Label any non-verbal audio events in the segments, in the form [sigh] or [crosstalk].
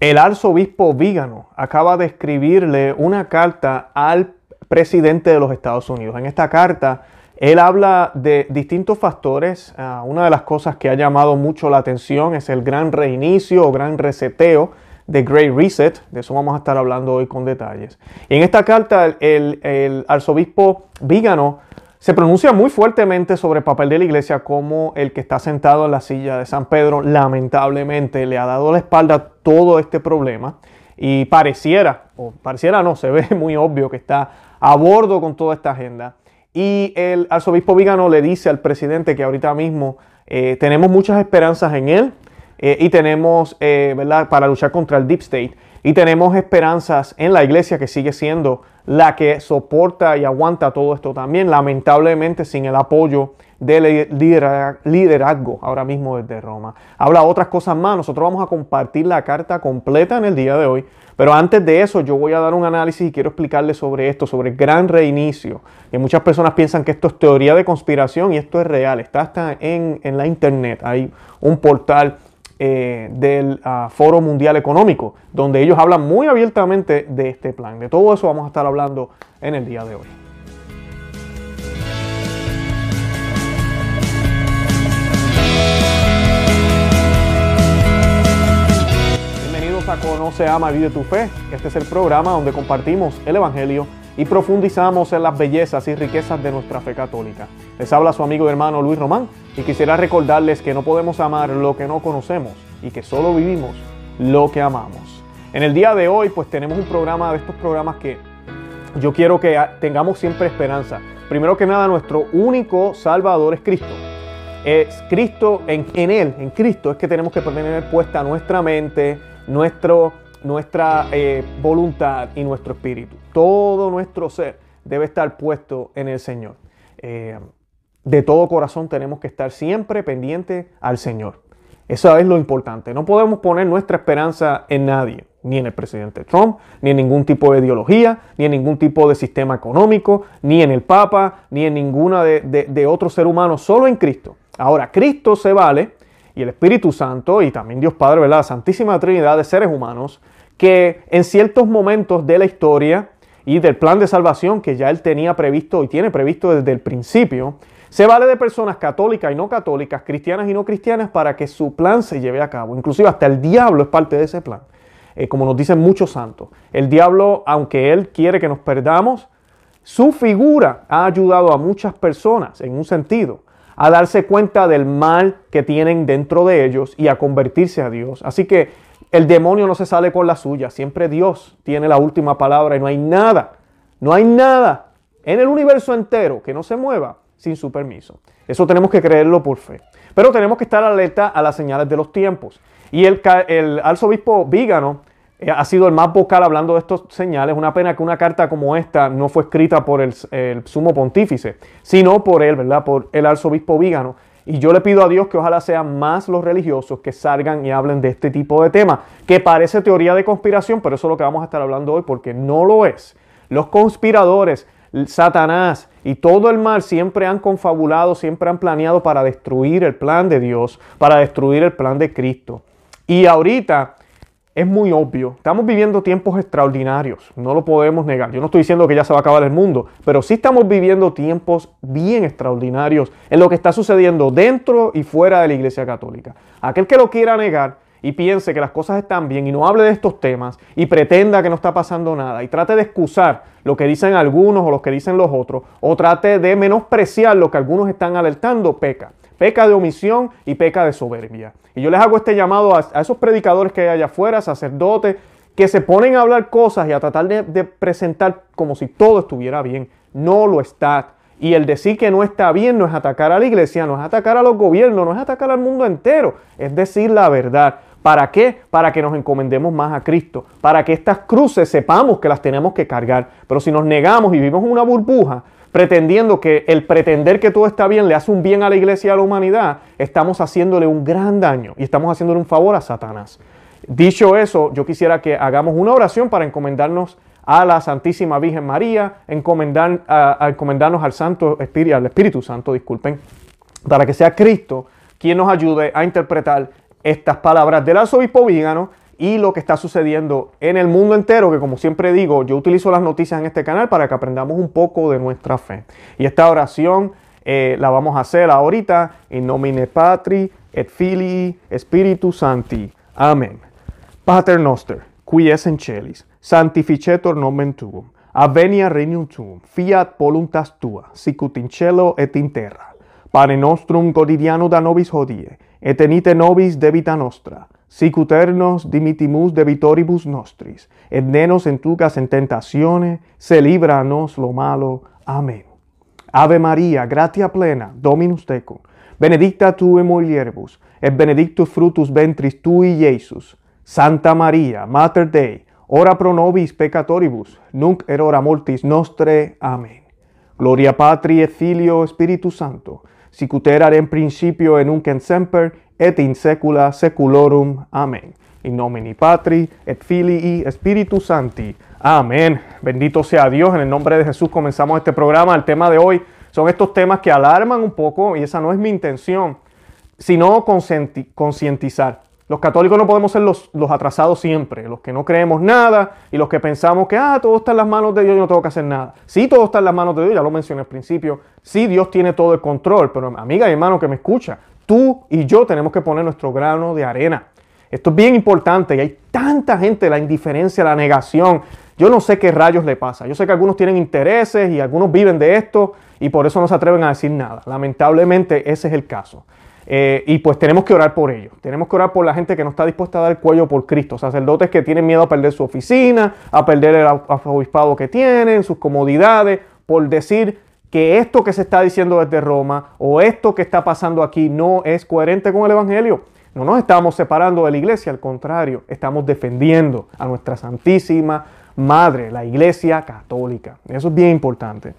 El arzobispo Vígano acaba de escribirle una carta al presidente de los Estados Unidos. En esta carta, él habla de distintos factores. Ah, una de las cosas que ha llamado mucho la atención es el gran reinicio o gran reseteo de Great Reset. De eso vamos a estar hablando hoy con detalles. Y en esta carta, el, el arzobispo Vígano se pronuncia muy fuertemente sobre el papel de la iglesia como el que está sentado en la silla de San Pedro lamentablemente le ha dado la espalda a todo este problema y pareciera, o pareciera no, [laughs] se ve muy obvio que está a bordo con toda esta agenda. Y el arzobispo Vigano le dice al presidente que ahorita mismo eh, tenemos muchas esperanzas en él eh, y tenemos, eh, ¿verdad?, para luchar contra el Deep State. Y tenemos esperanzas en la iglesia que sigue siendo la que soporta y aguanta todo esto también, lamentablemente sin el apoyo del liderazgo ahora mismo desde Roma. Habla otras cosas más, nosotros vamos a compartir la carta completa en el día de hoy, pero antes de eso yo voy a dar un análisis y quiero explicarles sobre esto, sobre el gran reinicio, que muchas personas piensan que esto es teoría de conspiración y esto es real, está hasta en, en la internet, hay un portal eh, del ah, Foro Mundial Económico, donde ellos hablan muy abiertamente de este plan. De todo eso vamos a estar hablando en el día de hoy. Bienvenidos a Conoce, Ama, Vive tu Fe. Este es el programa donde compartimos el Evangelio y profundizamos en las bellezas y riquezas de nuestra fe católica. Les habla su amigo y hermano Luis Román y quisiera recordarles que no podemos amar lo que no conocemos y que solo vivimos lo que amamos. En el día de hoy pues tenemos un programa de estos programas que yo quiero que tengamos siempre esperanza. Primero que nada nuestro único Salvador es Cristo. Es Cristo, en, Él, en Cristo es que tenemos que tener puesta nuestra mente, nuestro nuestra eh, voluntad y nuestro espíritu. Todo nuestro ser debe estar puesto en el Señor. Eh, de todo corazón tenemos que estar siempre pendiente al Señor. Eso es lo importante. No podemos poner nuestra esperanza en nadie, ni en el presidente Trump, ni en ningún tipo de ideología, ni en ningún tipo de sistema económico, ni en el Papa, ni en ninguna de, de otro ser humano, solo en Cristo. Ahora, Cristo se vale y el Espíritu Santo y también Dios Padre, ¿verdad? La Santísima Trinidad de seres humanos que en ciertos momentos de la historia y del plan de salvación que ya él tenía previsto y tiene previsto desde el principio, se vale de personas católicas y no católicas, cristianas y no cristianas para que su plan se lleve a cabo. Inclusive hasta el diablo es parte de ese plan, eh, como nos dicen muchos santos. El diablo, aunque él quiere que nos perdamos, su figura ha ayudado a muchas personas en un sentido a darse cuenta del mal que tienen dentro de ellos y a convertirse a Dios. Así que el demonio no se sale con la suya, siempre Dios tiene la última palabra y no hay nada, no hay nada en el universo entero que no se mueva sin su permiso. Eso tenemos que creerlo por fe. Pero tenemos que estar alerta a las señales de los tiempos. Y el, arzobispo Vígano ha sido el más vocal hablando de estos señales. Una pena que una carta como esta no fue escrita por el, sumo pontífice, sino por él, ¿verdad? Por el arzobispo Vígano. Y yo le pido a Dios que ojalá sean más los religiosos que salgan y hablen de este tipo de temas, que parece teoría de conspiración, pero eso es lo que vamos a estar hablando hoy, porque no lo es. Los conspiradores, Satanás y todo el mal siempre han confabulado, siempre han planeado para destruir el plan de Dios, para destruir el plan de Cristo. Y ahorita es muy obvio. Estamos viviendo tiempos extraordinarios, no lo podemos negar. Yo no estoy diciendo que ya se va a acabar el mundo, pero sí estamos viviendo tiempos bien extraordinarios en lo que está sucediendo dentro y fuera de la Iglesia Católica. Aquel que lo quiera negar y piense que las cosas están bien y no hable de estos temas y pretenda que no está pasando nada y trate de excusar lo que dicen algunos o lo que dicen los otros o trate de menospreciar lo que algunos están alertando, peca peca de omisión y peca de soberbia. Y yo les hago este llamado a, esos predicadores que hay allá afuera, sacerdotes, que se ponen a hablar cosas y a tratar de, de presentar como si todo estuviera bien. No lo está. Y el decir que no está bien no es atacar a la iglesia, no es atacar a los gobiernos, no es atacar al mundo entero, es decir la verdad. ¿Para qué? Para que nos encomendemos más a Cristo, para que estas cruces sepamos que las tenemos que cargar. Pero si nos negamos y vivimos en una burbuja, pretendiendo que el pretender que todo está bien le hace un bien a la iglesia y a la humanidad, estamos haciéndole un gran daño y estamos haciéndole un favor a Satanás. Dicho eso, yo quisiera que hagamos una oración para encomendarnos a la Santísima Virgen María, encomendar, encomendarnos al Santo Espíritu, al Espíritu Santo, disculpen, para que sea Cristo quien nos ayude a interpretar estas palabras del arzobispo Vígano y lo que está sucediendo en el mundo entero, que como siempre digo, yo utilizo las noticias en este canal para que aprendamos un poco de nuestra fe. Y esta oración eh, la vamos a hacer ahorita en nomine Patri et Filii Spiritus Sancti. Amén. Pater noster, qui es en celis, sanctificetur nomen tuum, avenia regnum tuum, fiat voluntas tua, sicut in cielo et in terra. Pane nostrum quotidiano da nobis hodie, et enite nobis debita nostra, sic eternos dimitimus debitoribus nostris, et nenos entugas en tentazione, se libranos lo malo. Amén. Ave María, gratia plena, Dominus tecum, benedicta tu in mulieribus, et benedictus fructus ventris tui, Iesus. Santa María, Mater Dei, ora pro nobis peccatoribus, nunc et hora mortis nostre. Amén. Gloria Patri et Filio Spiritus Santo, sic ut erat in principio et nunc et semper et in saecula saeculorum. Amén. In nomine Patri et Filii Spiritus Sancti. Amén. Bendito sea Dios. En el nombre de Jesús comenzamos este programa. El tema de hoy son estos temas que alarman un poco y esa no es mi intención, sino concientizar. Los católicos no podemos ser los, los, atrasados siempre, los que no creemos nada y los que pensamos que ah, todo está en las manos de Dios y no tengo que hacer nada. Sí, todo está en las manos de Dios, ya lo mencioné al principio. Sí, Dios tiene todo el control, pero amiga y hermano que me escucha, tú y yo tenemos que poner nuestro grano de arena. Esto es bien importante y hay tanta gente, la indiferencia, la negación. Yo no sé qué rayos le pasa. Yo sé que algunos tienen intereses y algunos viven de esto y por eso no se atreven a decir nada. Lamentablemente ese es el caso. Eh, y pues tenemos que orar por ellos. Tenemos que orar por la gente que no está dispuesta a dar el cuello por Cristo. Sacerdotes que tienen miedo a perder su oficina, a perder el obispado que tienen, sus comodidades, por decir que esto que se está diciendo desde Roma o esto que está pasando aquí no es coherente con el Evangelio. No nos estamos separando de la iglesia, al contrario, estamos defendiendo a nuestra Santísima Madre, la Iglesia Católica. Eso es bien importante.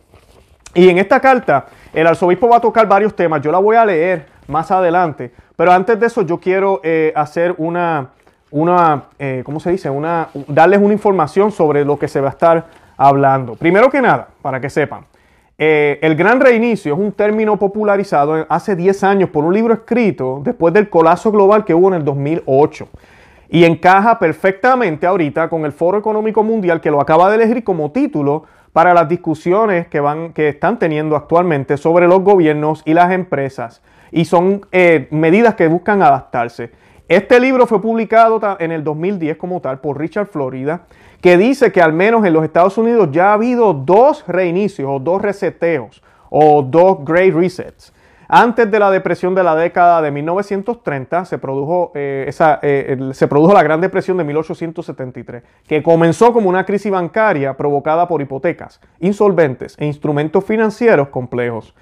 Y en esta carta, el arzobispo va a tocar varios temas. Yo la voy a leer más adelante. Pero antes de eso yo quiero eh, hacer una, una eh, ¿cómo se dice? Una, darles una información sobre lo que se va a estar hablando. Primero que nada, para que sepan, eh, el gran reinicio es un término popularizado hace 10 años por un libro escrito después del colapso global que hubo en el 2008. Y encaja perfectamente ahorita con el Foro Económico Mundial que lo acaba de elegir como título para las discusiones que, van, que están teniendo actualmente sobre los gobiernos y las empresas y son eh, medidas que buscan adaptarse. Este libro fue publicado en el 2010 como tal por Richard Florida, que dice que al menos en los Estados Unidos ya ha habido dos reinicios o dos reseteos o dos great resets. Antes de la depresión de la década de 1930 se produjo, eh, esa, eh, se produjo la Gran Depresión de 1873, que comenzó como una crisis bancaria provocada por hipotecas, insolventes e instrumentos financieros complejos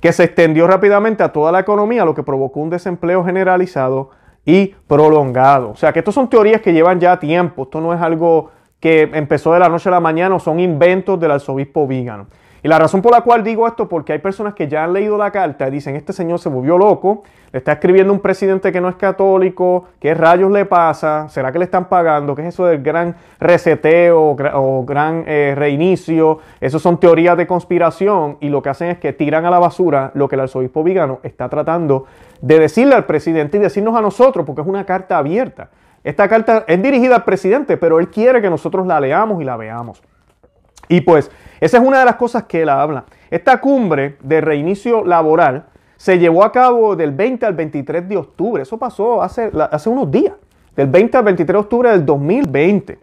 que se extendió rápidamente a toda la economía, lo que provocó un desempleo generalizado y prolongado. O sea que estas son teorías que llevan ya tiempo, esto no es algo que empezó de la noche a la mañana, son inventos del arzobispo Vígano. Y la razón por la cual digo esto, porque hay personas que ya han leído la carta y dicen, este señor se volvió loco, le está escribiendo un presidente que no es católico, ¿qué rayos le pasa? ¿Será que le están pagando? ¿Qué es eso del gran reseteo o gran eh, reinicio? Esas son teorías de conspiración y lo que hacen es que tiran a la basura lo que el arzobispo Vigano está tratando de decirle al presidente y decirnos a nosotros, porque es una carta abierta. Esta carta es dirigida al presidente, pero él quiere que nosotros la leamos y la veamos. Y pues esa es una de las cosas que él habla. Esta cumbre de reinicio laboral se llevó a cabo del 20 al 23 de octubre. Eso pasó hace, hace unos días, del 20 al 23 de octubre del 2020.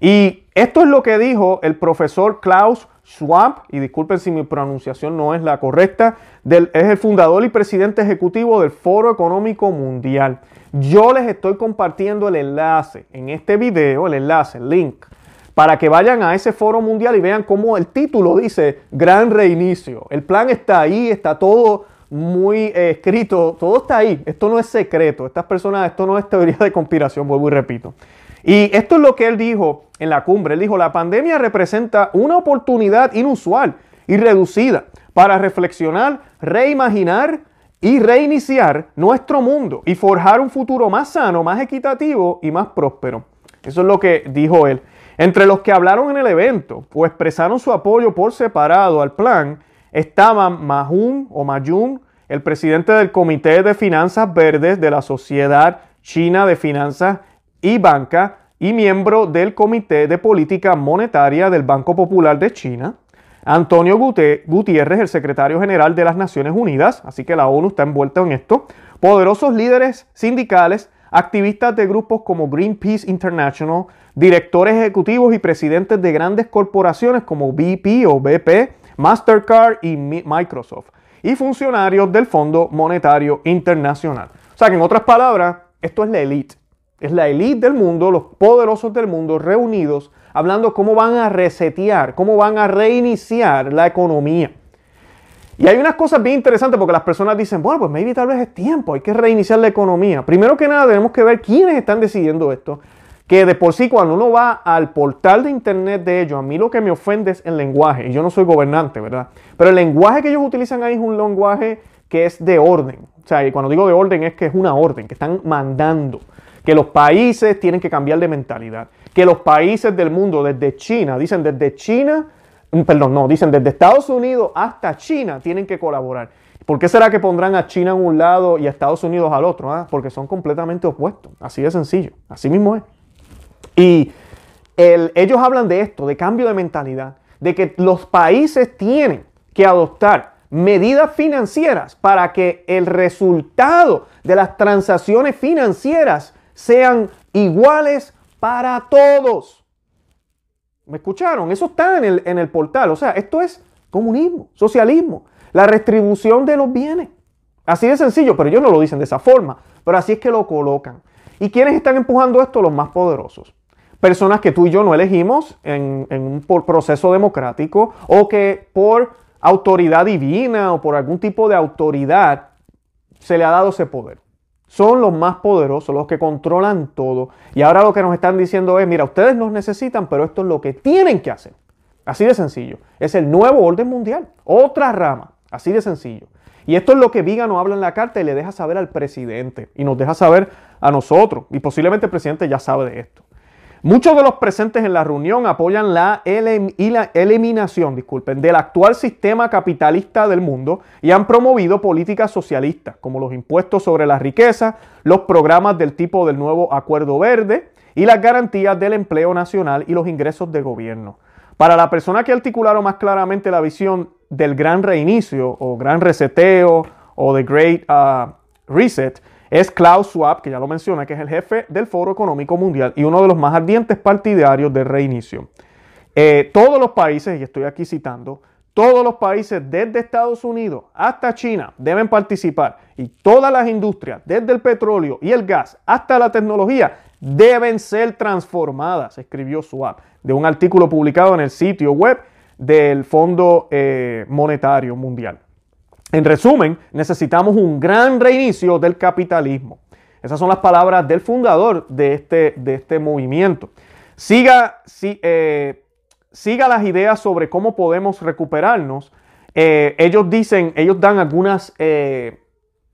Y esto es lo que dijo el profesor Klaus Schwab, y disculpen si mi pronunciación no es la correcta, es el fundador y presidente ejecutivo del Foro Económico Mundial. Yo les estoy compartiendo el enlace en este video, el enlace, el link, para que vayan a ese foro mundial y vean cómo el título dice Gran Reinicio. El plan está ahí, está todo muy eh, escrito, todo está ahí. Esto no es secreto. Estas personas, esto no es teoría de conspiración, vuelvo y repito. Y esto es lo que él dijo en la cumbre. Él dijo, la pandemia representa una oportunidad inusual y reducida para reflexionar, reimaginar y reiniciar nuestro mundo y forjar un futuro más sano, más equitativo y más próspero. Eso es lo que dijo él. Entre los que hablaron en el evento o expresaron su apoyo por separado al plan estaban Mahun o Mayun, el presidente del Comité de Finanzas Verdes de la Sociedad China de Finanzas y Banca y miembro del Comité de Política Monetaria del Banco Popular de China. Antonio Gutiérrez, el secretario general de las Naciones Unidas, así que la ONU está envuelta en esto. Poderosos líderes sindicales, activistas de grupos como Greenpeace International, directores ejecutivos y presidentes de grandes corporaciones como BP o BP, Mastercard y Microsoft, y funcionarios del Fondo Monetario Internacional. O sea que en otras palabras, esto es la élite. Es la élite del mundo, los poderosos del mundo reunidos hablando cómo van a resetear, cómo van a reiniciar la economía. Y hay unas cosas bien interesantes porque las personas dicen, bueno, pues maybe tal vez es tiempo, hay que reiniciar la economía. Primero que nada tenemos que ver quiénes están decidiendo esto, que de por sí cuando uno va al portal de internet de ellos, a mí lo que me ofende es el lenguaje, y yo no soy gobernante, ¿verdad? Pero el lenguaje que ellos utilizan ahí es un lenguaje que es de orden. O sea, y cuando digo de orden es que es una orden, que están mandando que los países tienen que cambiar de mentalidad, que los países del mundo, desde China, dicen desde China, mm, perdón, no, dicen desde Estados Unidos hasta China tienen que colaborar. ¿Por qué será que pondrán a China en un lado y a Estados Unidos al otro? Ah, porque son completamente opuestos, así de sencillo, así mismo es. Y ellos hablan de esto, de cambio de mentalidad, de que los países tienen que adoptar medidas financieras para que el resultado de las transacciones financieras sean iguales para todos. ¿Me escucharon? Eso está en el, en el portal. O sea, esto es comunismo, socialismo, la restribución de los bienes. Así de sencillo, pero ellos no lo dicen de esa forma, pero así es que lo colocan. ¿Y quiénes están empujando esto? Los más poderosos. Personas que tú y yo no elegimos en, un proceso democrático o que por autoridad divina o por algún tipo de autoridad se le ha dado ese poder son los más poderosos, los que controlan todo. Y ahora lo que nos están diciendo es, mira, ustedes nos necesitan, pero esto es lo que tienen que hacer. Así de sencillo. Es el nuevo orden mundial, otra rama, así de sencillo. Y esto es lo que Viga nos habla en la carta y le deja saber al presidente y nos deja saber a nosotros. Y posiblemente el presidente ya sabe de esto. Muchos de los presentes en la reunión apoyan la, eliminación disculpen, del actual sistema capitalista del mundo y han promovido políticas socialistas como los impuestos sobre la riqueza, los programas del tipo del nuevo Acuerdo Verde y las garantías del empleo nacional y los ingresos de gobierno. Para la persona que articularon más claramente la visión del gran reinicio o gran reseteo o the great uh, reset, es Klaus Schwab, que ya lo menciona, que es el jefe del Foro Económico Mundial y uno de los más ardientes partidarios del reinicio. Eh, todos los países, y estoy aquí citando, todos los países desde Estados Unidos hasta China deben participar y todas las industrias, desde el petróleo y el gas hasta la tecnología, deben ser transformadas, escribió Schwab, de un artículo publicado en el sitio web del Fondo eh, Monetario Mundial. En resumen, necesitamos un gran reinicio del capitalismo. Esas son las palabras del fundador de este, de este movimiento. Siga, eh, siga las ideas sobre cómo podemos recuperarnos. Eh, ellos dicen, ellos dan algunas eh,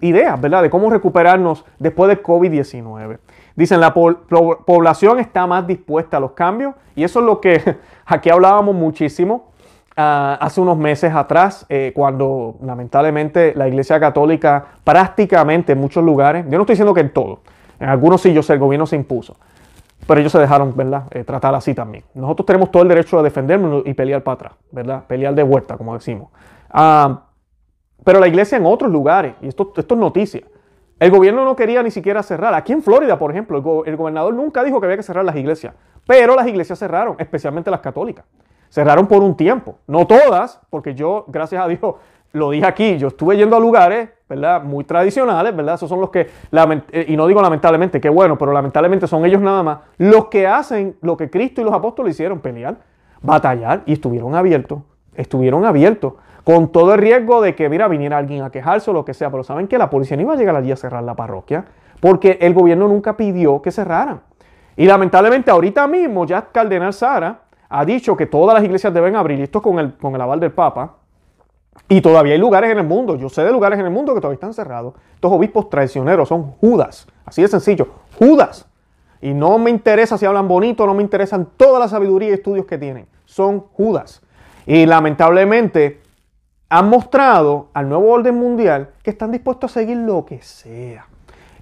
ideas, ¿verdad? De cómo recuperarnos después de COVID-19. Dicen, la población está más dispuesta a los cambios y eso es lo que [laughs] aquí hablábamos muchísimo Ah, hace unos meses atrás, eh, cuando lamentablemente la Iglesia Católica prácticamente en muchos lugares, yo no estoy diciendo que en todos, en algunos sí, yo sé, el gobierno se impuso, pero ellos se dejaron, ¿verdad?, eh, tratar así también. Nosotros tenemos todo el derecho a defendernos y pelear para atrás, ¿verdad?, pelear de vuelta, como decimos. Ah, pero la iglesia en otros lugares, y esto, es noticia, el gobierno no quería ni siquiera cerrar. Aquí en Florida, por ejemplo, el gobernador nunca dijo que había que cerrar las iglesias, pero las iglesias cerraron, especialmente las católicas cerraron por un tiempo. No todas, porque yo, gracias a Dios, [laughs] lo dije aquí, yo estuve yendo a lugares, ¿verdad? Muy tradicionales, ¿verdad? Esos son los que, eh, y no digo lamentablemente, qué bueno, pero lamentablemente son ellos nada más, los que hacen lo que Cristo y los apóstoles hicieron, pelear, batallar, y estuvieron abiertos, estuvieron abiertos, con todo el riesgo de que, mira, viniera alguien a quejarse o lo que sea, pero saben que la policía no iba a llegar allí a cerrar la parroquia, porque el gobierno nunca pidió que cerraran. Y lamentablemente ahorita mismo ya Cardenal Sara ha dicho que todas las iglesias deben abrir, y esto con el, con el aval del Papa, y todavía hay lugares en el mundo, yo sé de lugares en el mundo que todavía están cerrados. Estos obispos traicioneros son Judas, así de sencillo, Judas. Y no me interesa si hablan bonito, no me interesan toda la sabiduría y estudios que tienen, son Judas. Y lamentablemente han mostrado al nuevo orden mundial que están dispuestos a seguir lo que sea.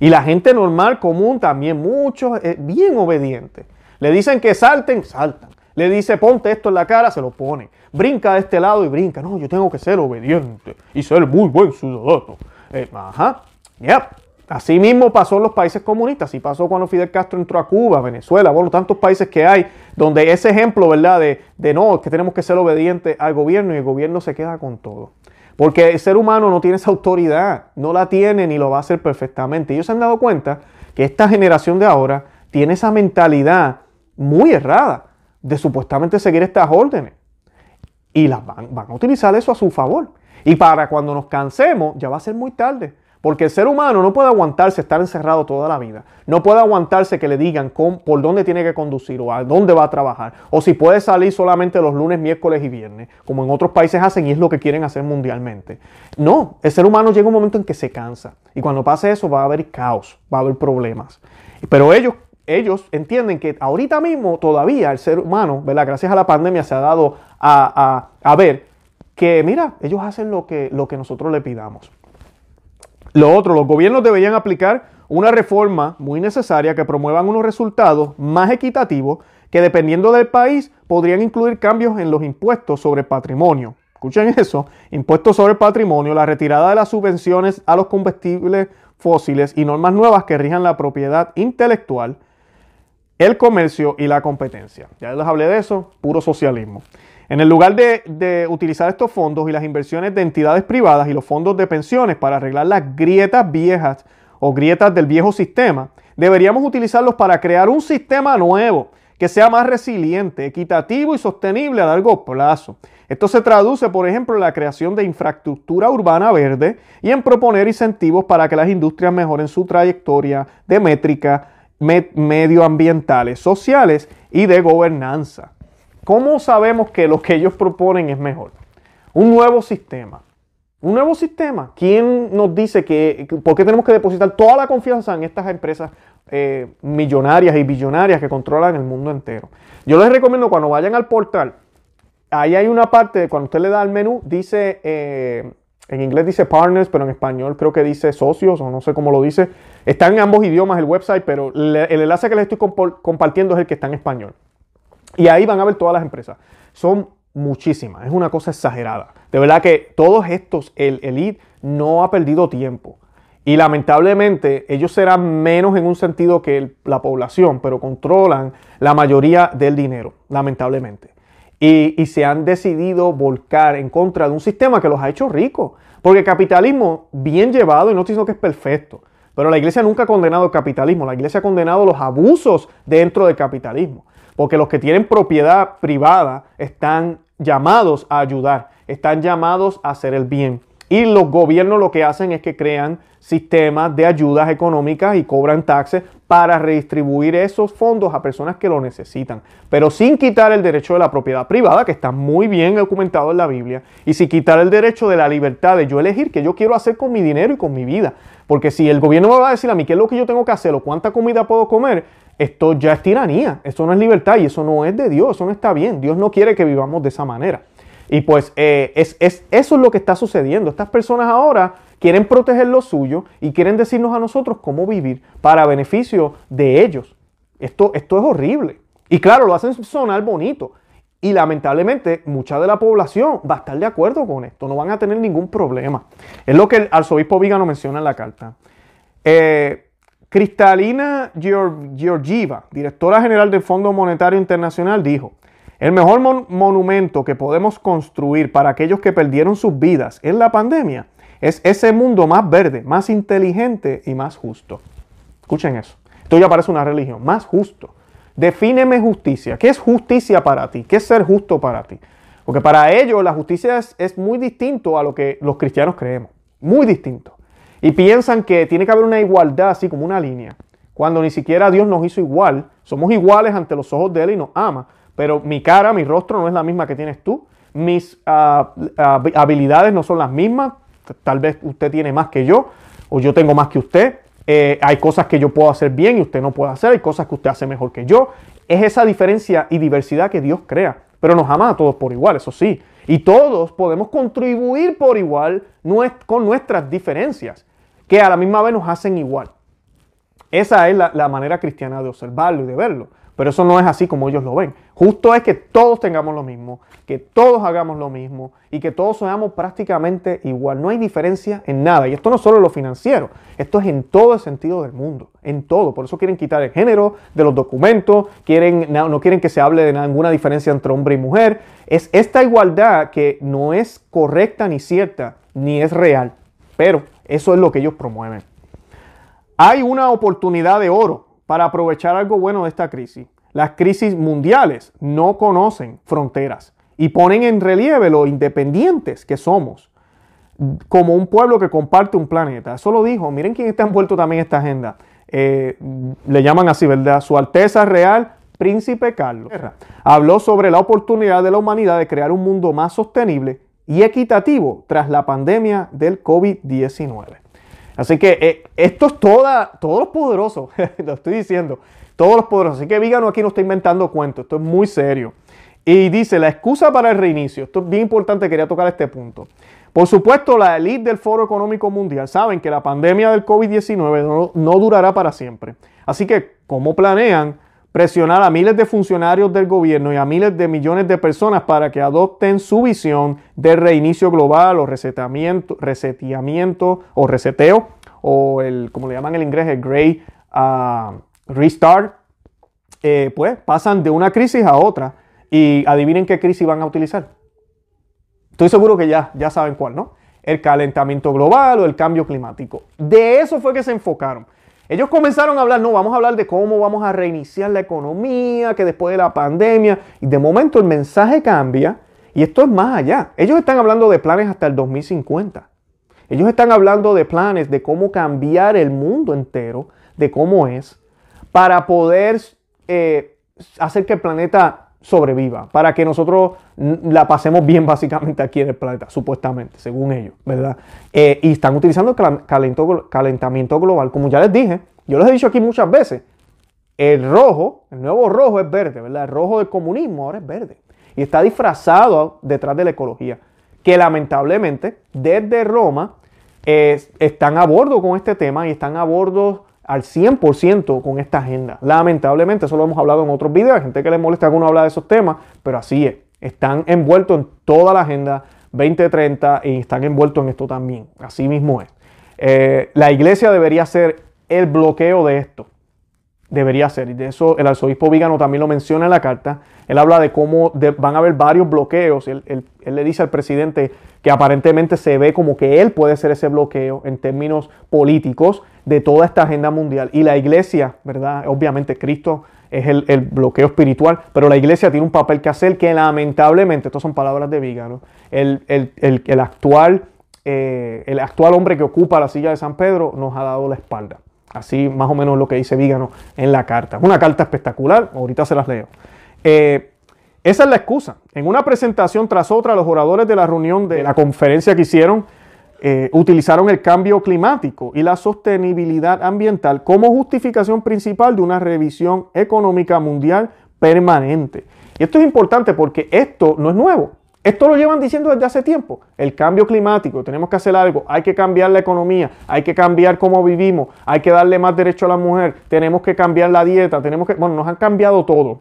Y la gente normal, común, también muchos, eh, bien obedientes. Le dicen que salten, saltan. Le dice, ponte esto en la cara, se lo pone. Brinca de este lado y brinca. No, yo tengo que ser obediente y ser muy buen ciudadano. Eh, ajá, yep. Así mismo pasó en los países comunistas, así pasó cuando Fidel Castro entró a Cuba, Venezuela, bueno, tantos países que hay donde ese ejemplo, ¿verdad? De, de no, que tenemos que ser obedientes al gobierno y el gobierno se queda con todo. Porque el ser humano no tiene esa autoridad, no la tiene ni lo va a hacer perfectamente. Ellos se han dado cuenta que esta generación de ahora tiene esa mentalidad muy errada de supuestamente seguir estas órdenes. Y las van, van a utilizar eso a su favor. Y para cuando nos cansemos, ya va a ser muy tarde. Porque el ser humano no puede aguantarse estar encerrado toda la vida. No puede aguantarse que le digan por dónde tiene que conducir o a dónde va a trabajar. O si puede salir solamente los lunes, miércoles y viernes, como en otros países hacen y es lo que quieren hacer mundialmente. No, el ser humano llega un momento en que se cansa. Y cuando pase eso va a haber caos, va a haber problemas. Pero ellos, ellos entienden que ahorita mismo todavía el ser humano, ¿verdad? gracias a la pandemia, se ha dado a, a, a ver que, mira, ellos hacen lo que, lo que nosotros le pidamos. Lo otro, los gobiernos deberían aplicar una reforma muy necesaria que promuevan unos resultados más equitativos que dependiendo del país podrían incluir cambios en los impuestos sobre patrimonio. Escuchen eso, impuestos sobre patrimonio, la retirada de las subvenciones a los combustibles fósiles y normas nuevas que rijan la propiedad intelectual, el comercio y la competencia. Ya les hablé de eso, puro socialismo. En el lugar de, utilizar estos fondos y las inversiones de entidades privadas y los fondos de pensiones para arreglar las grietas viejas o grietas del viejo sistema, deberíamos utilizarlos para crear un sistema nuevo que sea más resiliente, equitativo y sostenible a largo plazo. Esto se traduce, por ejemplo, en la creación de infraestructura urbana verde y en proponer incentivos para que las industrias mejoren su trayectoria de métrica medioambientales, sociales y de gobernanza. ¿Cómo sabemos que lo que ellos proponen es mejor? Un nuevo sistema. Un nuevo sistema. ¿Quién nos dice que, por qué tenemos que depositar toda la confianza en estas empresas eh, millonarias y billonarias que controlan el mundo entero? Yo les recomiendo cuando vayan al portal, ahí hay una parte, cuando usted le da al menú, dice, eh, en inglés dice partners, pero en español creo que dice socios o no sé cómo lo dice. Está en ambos idiomas el website, pero el enlace que les estoy compartiendo es el que está en español. Y ahí van a ver todas las empresas. Son muchísimas, es una cosa exagerada. De verdad que todos estos, el elite no ha perdido tiempo. Y lamentablemente ellos serán menos en un sentido que la población, pero controlan la mayoría del dinero, lamentablemente. Y, se han decidido volcar en contra de un sistema que los ha hecho ricos. Porque el capitalismo, bien llevado, y no estoy diciendo que es perfecto, pero la iglesia nunca ha condenado el capitalismo, la iglesia ha condenado los abusos dentro del capitalismo. Porque los que tienen propiedad privada están llamados a ayudar, están llamados a hacer el bien. Y los gobiernos lo que hacen es que crean sistemas de ayudas económicas y cobran taxes para redistribuir esos fondos a personas que lo necesitan, pero sin quitar el derecho de la propiedad privada, que está muy bien documentado en la Biblia, y sin quitar el derecho de la libertad de yo elegir qué yo quiero hacer con mi dinero y con mi vida. Porque si el gobierno me va a decir a mí qué es lo que yo tengo que hacer o cuánta comida puedo comer, esto ya es tiranía, eso no es libertad y eso no es de Dios, eso no está bien. Dios no quiere que vivamos de esa manera. Y pues eh, es, eso es lo que está sucediendo. Estas personas ahora quieren proteger lo suyo y quieren decirnos a nosotros cómo vivir para beneficio de ellos. Esto, esto es horrible. Y claro, lo hacen sonar bonito. Y lamentablemente mucha de la población va a estar de acuerdo con esto, no van a tener ningún problema. Es lo que el arzobispo Vígano menciona en la carta. Eh, Cristalina Georgieva, directora general del Fondo Monetario Internacional, dijo, el mejor monumento que podemos construir para aquellos que perdieron sus vidas en la pandemia es ese mundo más verde, más inteligente y más justo. Escuchen eso. Esto ya parece una religión, más justo. Defíneme justicia. ¿Qué es justicia para ti? ¿Qué es ser justo para ti? Porque para ellos la justicia es, muy distinto a lo que los cristianos creemos. Muy distinto. Y piensan que tiene que haber una igualdad, así como una línea. Cuando ni siquiera Dios nos hizo igual. Somos iguales ante los ojos de Él y nos ama. Pero mi cara, mi rostro no es la misma que tienes tú. Mis ah, ah, habilidades no son las mismas. Tal vez usted tiene más que yo o yo tengo más que usted. Eh, hay cosas que yo puedo hacer bien y usted no puede hacer. Hay cosas que usted hace mejor que yo. Es esa diferencia y diversidad que Dios crea. Pero nos ama a todos por igual, eso sí. Y todos podemos contribuir por igual con nuestras diferencias que a la misma vez nos hacen igual. Esa es la, la manera cristiana de observarlo y de verlo. Pero eso no es así como ellos lo ven. Justo es que todos tengamos lo mismo, que todos hagamos lo mismo y que todos seamos prácticamente igual. No hay diferencia en nada. Y esto no solo es lo financiero, esto es en todo el sentido del mundo, en todo. Por eso quieren quitar el género de los documentos, quieren, no, no quieren que se hable de ninguna diferencia entre hombre y mujer. Es esta igualdad que no es correcta ni cierta, ni es real. Pero eso es lo que ellos promueven. Hay una oportunidad de oro para aprovechar algo bueno de esta crisis. Las crisis mundiales no conocen fronteras y ponen en relieve lo independientes que somos como un pueblo que comparte un planeta. Eso lo dijo, miren quién está envuelto también en esta agenda. Eh, le llaman así, ¿verdad? Su Alteza Real, Príncipe Carlos. Habló sobre la oportunidad de la humanidad de crear un mundo más sostenible y equitativo tras la pandemia del COVID-19. Así que eh, esto es toda, todos los poderosos, [laughs] lo estoy diciendo, todos los poderosos. Así que Vígano aquí no está inventando cuentos, esto es muy serio. Y dice, la excusa para el reinicio, esto es bien importante, quería tocar este punto. Por supuesto, la élite del Foro Económico Mundial saben que la pandemia del COVID-19 no, no durará para siempre. Así que, ¿cómo planean presionar a miles de funcionarios del gobierno y a miles de millones de personas para que adopten su visión de reinicio global o reseteamiento, reseteamiento o reseteo o el, como le llaman en inglés, el Great uh, Restart, eh, pues pasan de una crisis a otra y adivinen qué crisis van a utilizar. Estoy seguro que ya, ya saben cuál, ¿no? El calentamiento global o el cambio climático. De eso fue que se enfocaron. Ellos comenzaron a hablar, no, vamos a hablar de cómo vamos a reiniciar la economía, que después de la pandemia, y de momento el mensaje cambia, y esto es más allá. Ellos están hablando de planes hasta el 2050. Ellos están hablando de planes de cómo cambiar el mundo entero, de cómo es, para poder eh, hacer que el planeta sobreviva, para que nosotros la pasemos bien básicamente aquí en el planeta, supuestamente, según ellos, ¿verdad? Eh, y están utilizando el calentamiento global, como ya les dije, yo les he dicho aquí muchas veces, el rojo, el nuevo rojo es verde, ¿verdad? El rojo del comunismo ahora es verde y está disfrazado detrás de la ecología, que lamentablemente desde Roma están a bordo con este tema y están a bordo al 100% con esta agenda. Lamentablemente, eso lo hemos hablado en otros videos, hay gente que le molesta que uno habla de esos temas, pero así es. Están envueltos en toda la agenda 2030 y están envueltos en esto también. Así mismo es. Eh, la iglesia debería ser el bloqueo de esto. Debería ser. Y de eso el arzobispo Vígano también lo menciona en la carta. Él habla de cómo van a haber varios bloqueos. Él, le dice al presidente que aparentemente se ve como que él puede ser ese bloqueo en términos políticos de toda esta agenda mundial. Y la iglesia, ¿verdad? Obviamente Cristo es el, bloqueo espiritual, pero la iglesia tiene un papel que hacer que lamentablemente, estas son palabras de Vígano, eh, el actual hombre que ocupa la silla de San Pedro nos ha dado la espalda. Así más o menos lo que dice Vígano en la carta. Una carta espectacular, ahorita se las leo. Eh, esa es la excusa. En una presentación tras otra, los oradores de la reunión de la conferencia que hicieron eh, utilizaron el cambio climático y la sostenibilidad ambiental como justificación principal de una revisión económica mundial permanente. Y esto es importante porque esto no es nuevo. Esto lo llevan diciendo desde hace tiempo. El cambio climático, tenemos que hacer algo, hay que cambiar la economía, hay que cambiar cómo vivimos, hay que darle más derecho a la mujer, tenemos que cambiar la dieta, tenemos que, bueno, nos han cambiado todo.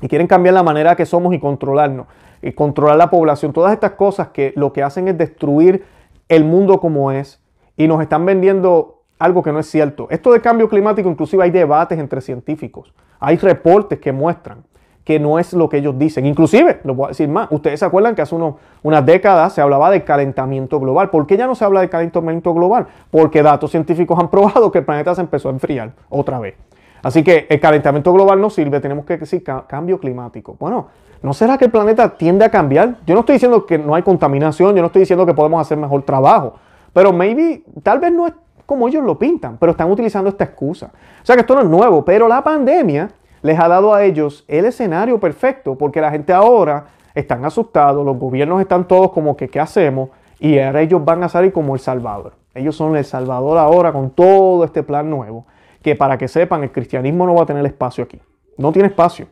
Y quieren cambiar la manera que somos y controlarnos, y controlar la población. Todas estas cosas que lo que hacen es destruir el mundo como es y nos están vendiendo algo que no es cierto. Esto de cambio climático, inclusive hay debates entre científicos, hay reportes que muestran que no es lo que ellos dicen. Inclusive, lo voy a decir más, ustedes se acuerdan que hace unas décadas se hablaba de calentamiento global. ¿Por qué ya no se habla de calentamiento global? Porque datos científicos han probado que el planeta se empezó a enfriar otra vez. Así que el calentamiento global no sirve, tenemos que decir cambio climático. Bueno, ¿no será que el planeta tiende a cambiar? Yo no estoy diciendo que no hay contaminación, yo no estoy diciendo que podemos hacer mejor trabajo, pero maybe, tal vez no es como ellos lo pintan, pero están utilizando esta excusa. O sea que esto no es nuevo, pero la pandemia les ha dado a ellos el escenario perfecto, porque la gente ahora están asustados, los gobiernos están todos como que, ¿qué hacemos? Y ahora ellos van a salir como El Salvador. Ellos son El Salvador ahora con todo este plan nuevo que para que sepan, el cristianismo no va a tener espacio aquí. No tiene espacio,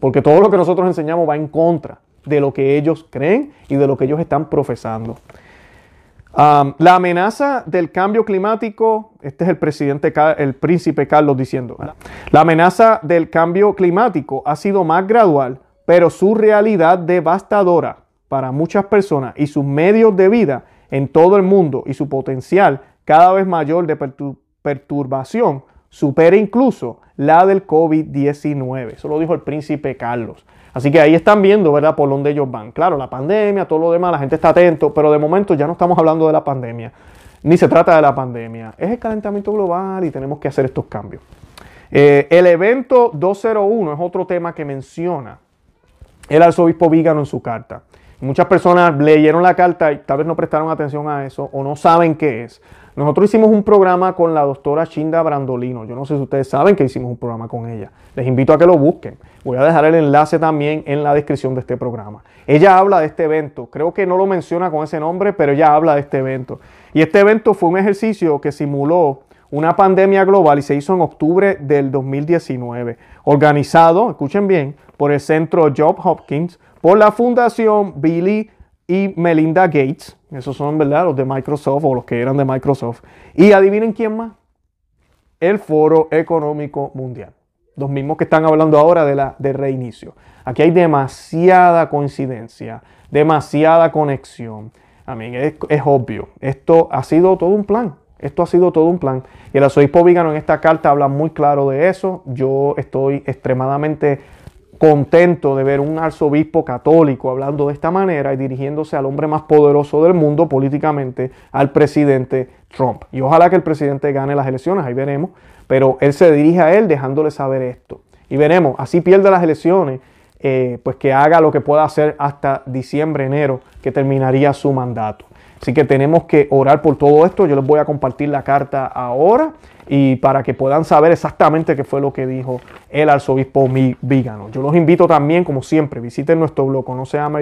porque todo lo que nosotros enseñamos va en contra de lo que ellos creen y de lo que ellos están profesando. La amenaza del cambio climático, este es el presidente, el príncipe Carlos diciendo, la amenaza del cambio climático ha sido más gradual, pero su realidad devastadora para muchas personas y sus medios de vida en todo el mundo y su potencial cada vez mayor de perturbación supera incluso la del COVID-19. Eso lo dijo el príncipe Carlos. Así que ahí están viendo, ¿verdad?, por dónde ellos van. Claro, la pandemia, todo lo demás, la gente está atento, pero de momento ya no estamos hablando de la pandemia, ni se trata de la pandemia. Es el calentamiento global y tenemos que hacer estos cambios. Eh, el evento 201 es otro tema que menciona el arzobispo Vígano en su carta. Muchas personas leyeron la carta y tal vez no prestaron atención a eso o no saben qué es. Nosotros hicimos un programa con la doctora Chinda Brandolino. Yo no sé si ustedes saben que hicimos un programa con ella. Les invito a que lo busquen. Voy a dejar el enlace también en la descripción de este programa. Ella habla de este evento. Creo que no lo menciona con ese nombre, pero ella habla de este evento. Y este evento fue un ejercicio que simuló una pandemia global y se hizo en octubre del 2019, organizado, escuchen bien, por el Centro Job Hopkins, por la Fundación Billy y Melinda Gates, esos son, ¿verdad? Los de Microsoft o los que eran de Microsoft. Y adivinen quién más. El Foro Económico Mundial. Los mismos que están hablando ahora de, la, de reinicio. Aquí hay demasiada coincidencia, demasiada conexión. A mí es, es, obvio. Esto ha sido todo un plan. Esto ha sido todo un plan. Y el arzobispo Vígano en esta carta habla muy claro de eso. Yo estoy extremadamente contento de ver un arzobispo católico hablando de esta manera y dirigiéndose al hombre más poderoso del mundo políticamente, al presidente Trump. Y ojalá que el presidente gane las elecciones, ahí veremos, pero él se dirige a él dejándole saber esto. Y veremos, así pierde las elecciones, eh, pues que haga lo que pueda hacer hasta diciembre, enero, que terminaría su mandato. Así que tenemos que orar por todo esto. Yo les voy a compartir la carta ahora y para que puedan saber exactamente qué fue lo que dijo el arzobispo Vígano. Yo los invito también, como siempre, visiten nuestro blog, no se llama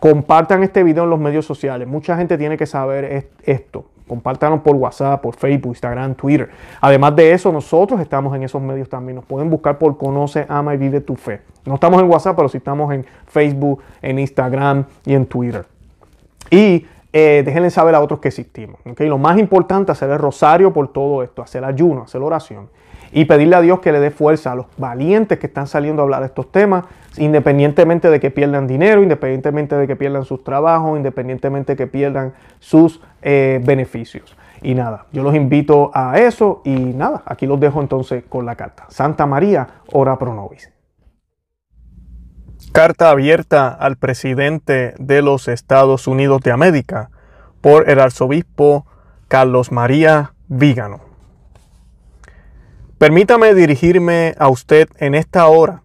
Compartan este video en los medios sociales. Mucha gente tiene que saber esto. Compártanos por WhatsApp, por Facebook, Instagram, Twitter. Además de eso, nosotros estamos en esos medios también. Nos pueden buscar por Conoce, Ama y Vive tu Fe. No estamos en WhatsApp, pero sí estamos en Facebook, en Instagram y en Twitter. Y eh, déjenle saber a otros que existimos. ¿okay? Lo más importante es hacer el rosario por todo esto, hacer ayuno, hacer oración y pedirle a Dios que le dé fuerza a los valientes que están saliendo a hablar de estos temas, independientemente de que pierdan dinero, independientemente de que pierdan sus trabajos, independientemente de que pierdan sus eh, beneficios. Y nada, yo los invito a eso y nada, aquí los dejo entonces con la carta. Santa María, ora pro nobis. Carta abierta al presidente de los Estados Unidos de América por el arzobispo Carlos María Vígano. Permítame dirigirme a usted en esta hora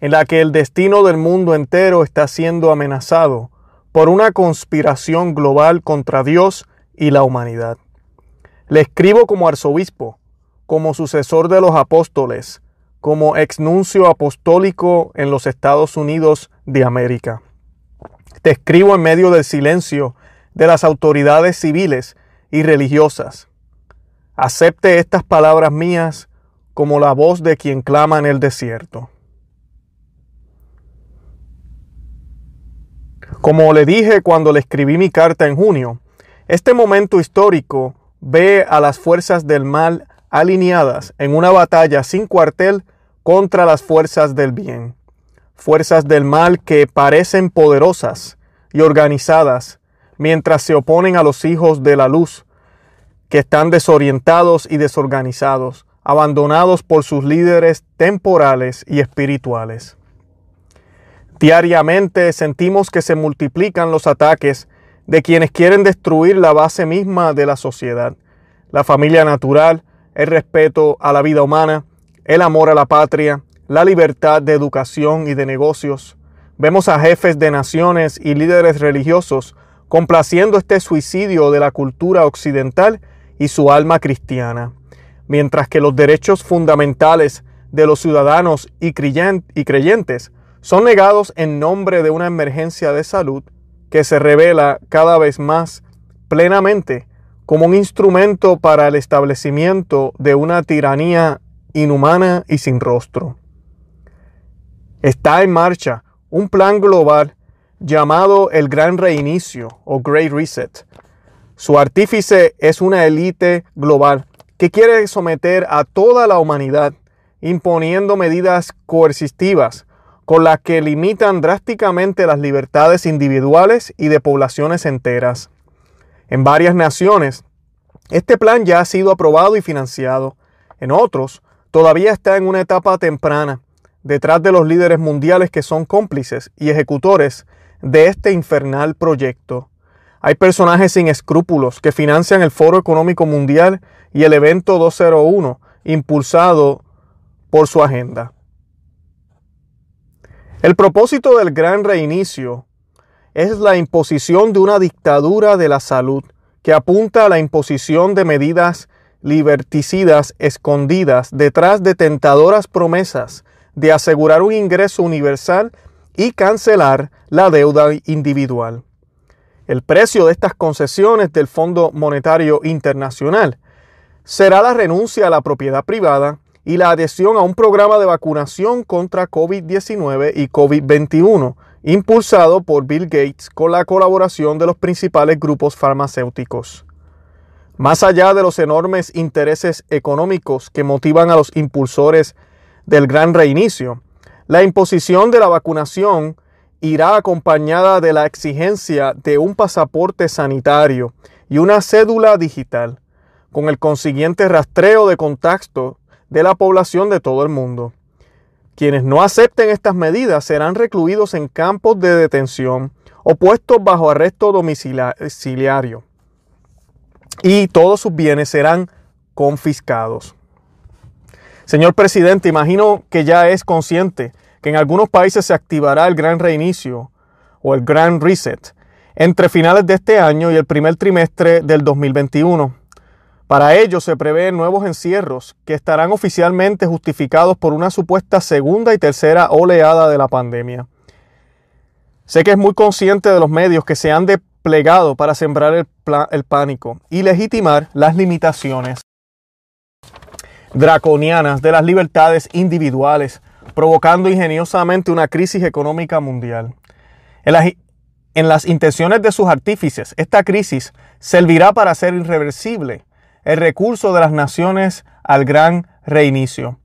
en la que el destino del mundo entero está siendo amenazado por una conspiración global contra Dios y la humanidad. Le escribo como arzobispo, como sucesor de los apóstoles, como exnuncio apostólico en los Estados Unidos de América. Te escribo en medio del silencio de las autoridades civiles y religiosas. Acepte estas palabras mías como la voz de quien clama en el desierto. Como le dije cuando le escribí mi carta en junio, este momento histórico ve a las fuerzas del mal alineadas en una batalla sin cuartel contra las fuerzas del bien, fuerzas del mal que parecen poderosas y organizadas mientras se oponen a los hijos de la luz, que están desorientados y desorganizados, abandonados por sus líderes temporales y espirituales. Diariamente sentimos que se multiplican los ataques de quienes quieren destruir la base misma de la sociedad, la familia natural, el respeto a la vida humana, el amor a la patria, la libertad de educación y de negocios. Vemos a jefes de naciones y líderes religiosos complaciendo este suicidio de la cultura occidental y su alma cristiana, mientras que los derechos fundamentales de los ciudadanos y creyentes son negados en nombre de una emergencia de salud que se revela cada vez más plenamente como un instrumento para el establecimiento de una tiranía inhumana y sin rostro. Está en marcha un plan global llamado el Gran Reinicio o Great Reset. Su artífice es una élite global que quiere someter a toda la humanidad imponiendo medidas coercitivas con las que limitan drásticamente las libertades individuales y de poblaciones enteras. En varias naciones, este plan ya ha sido aprobado y financiado. En otros, todavía está en una etapa temprana, detrás de los líderes mundiales que son cómplices y ejecutores de este infernal proyecto. Hay personajes sin escrúpulos que financian el Foro Económico Mundial y el evento 201, impulsado por su agenda. El propósito del gran reinicio es la imposición de una dictadura de la salud que apunta a la imposición de medidas liberticidas escondidas detrás de tentadoras promesas de asegurar un ingreso universal y cancelar la deuda individual. El precio de estas concesiones del Fondo Monetario Internacional será la renuncia a la propiedad privada y la adhesión a un programa de vacunación contra COVID-19 y COVID-21, impulsado por Bill Gates con la colaboración de los principales grupos farmacéuticos. Más allá de los enormes intereses económicos que motivan a los impulsores del gran reinicio, la imposición de la vacunación irá acompañada de la exigencia de un pasaporte sanitario y una cédula digital, con el consiguiente rastreo de contacto de la población de todo el mundo. Quienes no acepten estas medidas serán recluidos en campos de detención o puestos bajo arresto domiciliario y todos sus bienes serán confiscados. Señor presidente, imagino que ya es consciente que en algunos países se activará el gran reinicio o el gran reset entre finales de este año y el primer trimestre del 2021. Para ello se prevén nuevos encierros que estarán oficialmente justificados por una supuesta segunda y tercera oleada de la pandemia. Sé que es muy consciente de los medios que se han desplegado para sembrar el, pánico y legitimar las limitaciones draconianas de las libertades individuales, provocando ingeniosamente una crisis económica mundial. En las, en las intenciones de sus artífices, esta crisis servirá para hacer irreversible el recurso de las naciones al gran reinicio,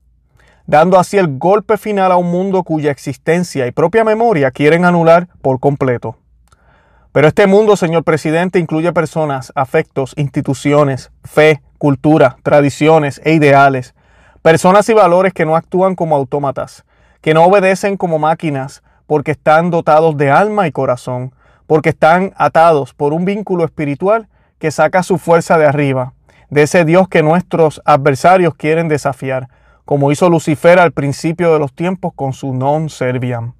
dando así el golpe final a un mundo cuya existencia y propia memoria quieren anular por completo. Pero este mundo, señor presidente, incluye personas, afectos, instituciones, fe, cultura, tradiciones e ideales, personas y valores que no actúan como autómatas, que no obedecen como máquinas porque están dotados de alma y corazón, porque están atados por un vínculo espiritual que saca su fuerza de arriba, de ese Dios que nuestros adversarios quieren desafiar, como hizo Lucifer al principio de los tiempos con su non serviam.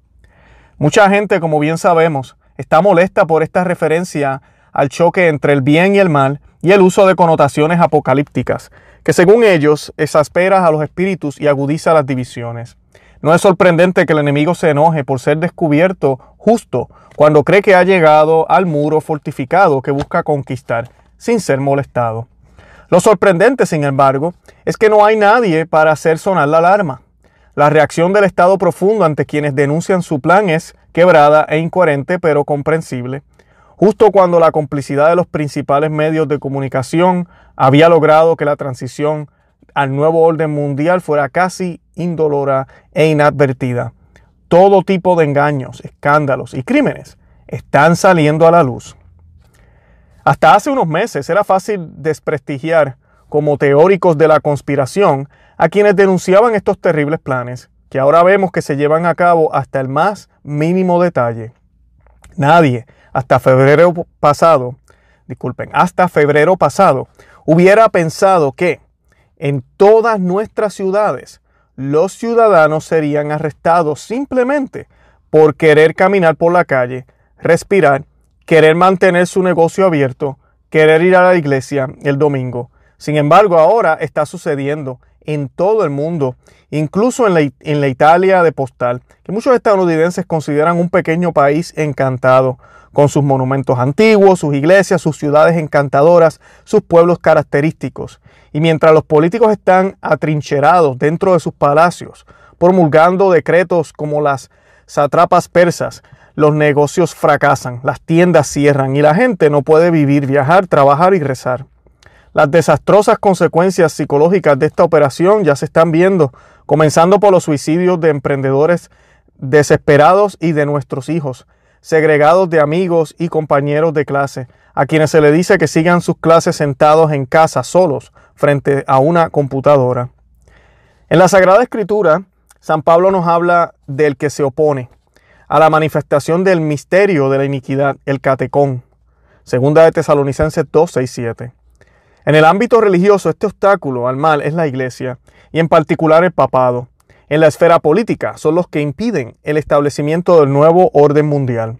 Mucha gente, como bien sabemos, está molesta por esta referencia al choque entre el bien y el mal y el uso de connotaciones apocalípticas, que según ellos exaspera a los espíritus y agudiza las divisiones. No es sorprendente que el enemigo se enoje por ser descubierto justo cuando cree que ha llegado al muro fortificado que busca conquistar sin ser molestado. Lo sorprendente, sin embargo, es que no hay nadie para hacer sonar la alarma. La reacción del Estado profundo ante quienes denuncian su plan es quebrada e incoherente, pero comprensible. Justo cuando la complicidad de los principales medios de comunicación había logrado que la transición al nuevo orden mundial fuera casi indolora e inadvertida. Todo tipo de engaños, escándalos y crímenes están saliendo a la luz. Hasta hace unos meses era fácil desprestigiar como teóricos de la conspiración a quienes denunciaban estos terribles planes, que ahora vemos que se llevan a cabo hasta el más mínimo detalle. Nadie, hasta febrero pasado, disculpen, hasta febrero pasado, hubiera pensado que en todas nuestras ciudades los ciudadanos serían arrestados simplemente por querer caminar por la calle, respirar querer mantener su negocio abierto, querer ir a la iglesia el domingo. Sin embargo, ahora está sucediendo en todo el mundo, incluso en la, en la Italia de postal, que muchos estadounidenses consideran un pequeño país encantado, con sus monumentos antiguos, sus iglesias, sus ciudades encantadoras, sus pueblos característicos. Y mientras los políticos están atrincherados dentro de sus palacios, promulgando decretos como las satrapas persas, los negocios fracasan, las tiendas cierran y la gente no puede vivir, viajar, trabajar y rezar. Las desastrosas consecuencias psicológicas de esta operación ya se están viendo, comenzando por los suicidios de emprendedores desesperados y de nuestros hijos, segregados de amigos y compañeros de clase, a quienes se le dice que sigan sus clases sentados en casa solos frente a una computadora. En la Sagrada Escritura, San Pablo nos habla del que se opone a la manifestación del misterio de la iniquidad, el catecón. Segunda de Tesalonicenses 2, 6, 7. En el ámbito religioso, este obstáculo al mal es la iglesia, y en particular el papado. En la esfera política son los que impiden el establecimiento del nuevo orden mundial.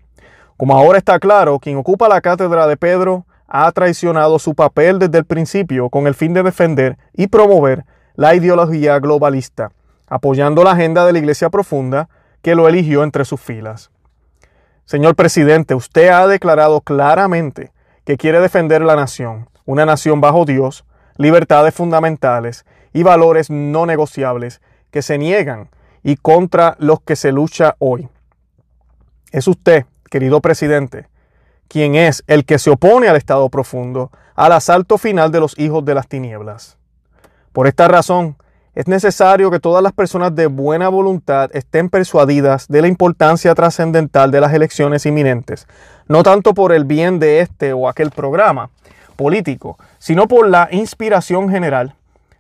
Como ahora está claro, quien ocupa la cátedra de Pedro ha traicionado su papel desde el principio con el fin de defender y promover la ideología globalista, apoyando la agenda de la Iglesia Profunda que lo eligió entre sus filas. Señor presidente, usted ha declarado claramente que quiere defender la nación, una nación bajo Dios, libertades fundamentales y valores no negociables que se niegan y contra los que se lucha hoy. Es usted, querido presidente, quien es el que se opone al estado profundo, al asalto final de los hijos de las tinieblas. Por esta razón, es necesario que todas las personas de buena voluntad estén persuadidas de la importancia trascendental de las elecciones inminentes, no tanto por el bien de este o aquel programa político, sino por la inspiración general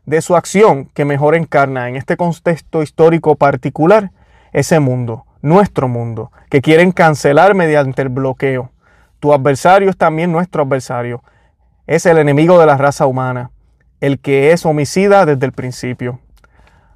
de su acción que mejor encarna en este contexto histórico particular ese mundo, nuestro mundo, que quieren cancelar mediante el bloqueo. Tu adversario es también nuestro adversario, es el enemigo de la raza humana, el que es homicida desde el principio.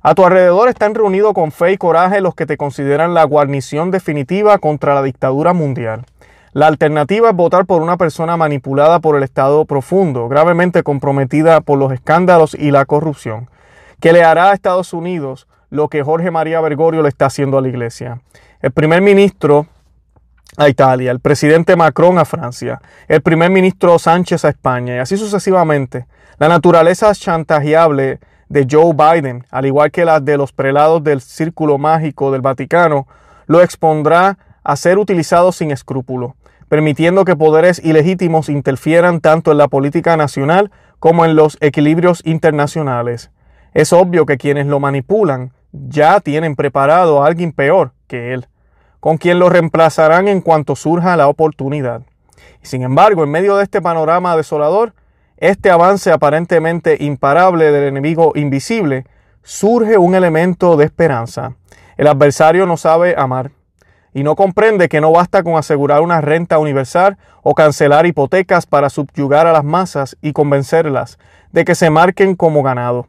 A tu alrededor están reunidos con fe y coraje los que te consideran la guarnición definitiva contra la dictadura mundial. La alternativa es votar por una persona manipulada por el Estado profundo, gravemente comprometida por los escándalos y la corrupción, que le hará a Estados Unidos lo que Jorge María Bergoglio le está haciendo a la Iglesia. El primer ministro a Italia, el presidente Macron a Francia, el primer ministro Sánchez a España y así sucesivamente. La naturaleza chantajeable de Joe Biden, al igual que las de los prelados del Círculo Mágico del Vaticano, lo expondrá a ser utilizado sin escrúpulo, permitiendo que poderes ilegítimos interfieran tanto en la política nacional como en los equilibrios internacionales. Es obvio que quienes lo manipulan ya tienen preparado a alguien peor que él, con quien lo reemplazarán en cuanto surja la oportunidad. Sin embargo, en medio de este panorama desolador, este avance aparentemente imparable del enemigo invisible, surge un elemento de esperanza. El adversario no sabe amar y no comprende que no basta con asegurar una renta universal o cancelar hipotecas para subyugar a las masas y convencerlas de que se marquen como ganado.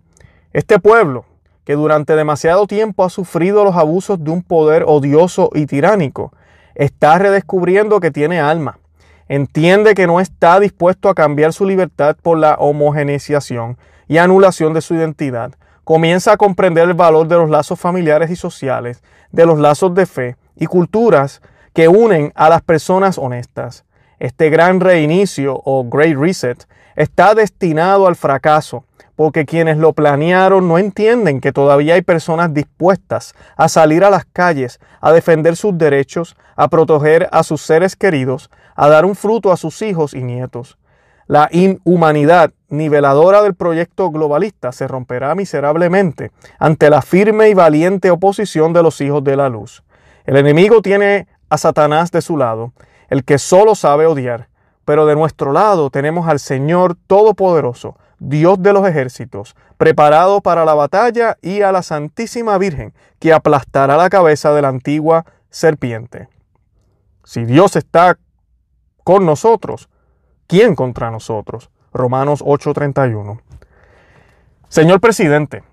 Este pueblo, que durante demasiado tiempo ha sufrido los abusos de un poder odioso y tiránico, está redescubriendo que tiene alma entiende que no está dispuesto a cambiar su libertad por la homogeneización y anulación de su identidad, comienza a comprender el valor de los lazos familiares y sociales, de los lazos de fe y culturas que unen a las personas honestas. Este gran reinicio o Great Reset está destinado al fracaso porque quienes lo planearon no entienden que todavía hay personas dispuestas a salir a las calles, a defender sus derechos, a proteger a sus seres queridos, a dar un fruto a sus hijos y nietos. La inhumanidad niveladora del proyecto globalista se romperá miserablemente ante la firme y valiente oposición de los hijos de la luz. El enemigo tiene a Satanás de su lado, el que solo sabe odiar, pero de nuestro lado tenemos al Señor Todopoderoso, Dios de los ejércitos, preparado para la batalla, y a la Santísima Virgen, que aplastará la cabeza de la antigua serpiente. Si Dios está con nosotros, ¿quién contra nosotros? Romanos 8:31. Señor presidente,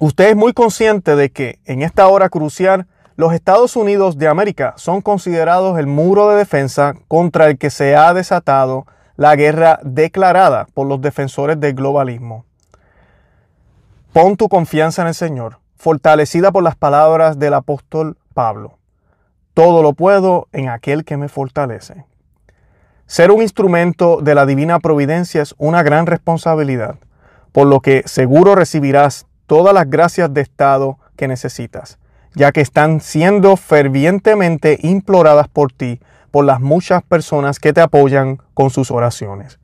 usted es muy consciente de que en esta hora crucial los Estados Unidos de América son considerados el muro de defensa contra el que se ha desatado la guerra declarada por los defensores del globalismo. Pon tu confianza en el Señor, fortalecida por las palabras del apóstol Pablo. Todo lo puedo en aquel que me fortalece. Ser un instrumento de la divina providencia es una gran responsabilidad, por lo que seguro recibirás todas las gracias de Estado que necesitas, ya que están siendo fervientemente imploradas por ti, las muchas personas que te apoyan con sus oraciones.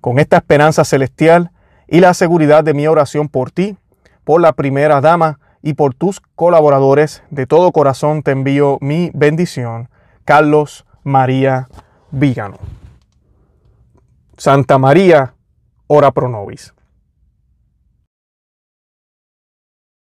Con esta esperanza celestial y la seguridad de mi oración por ti, por la primera dama y por tus colaboradores, de todo corazón te envío mi bendición. Carlos María Vígano. Santa María, ora pro nobis.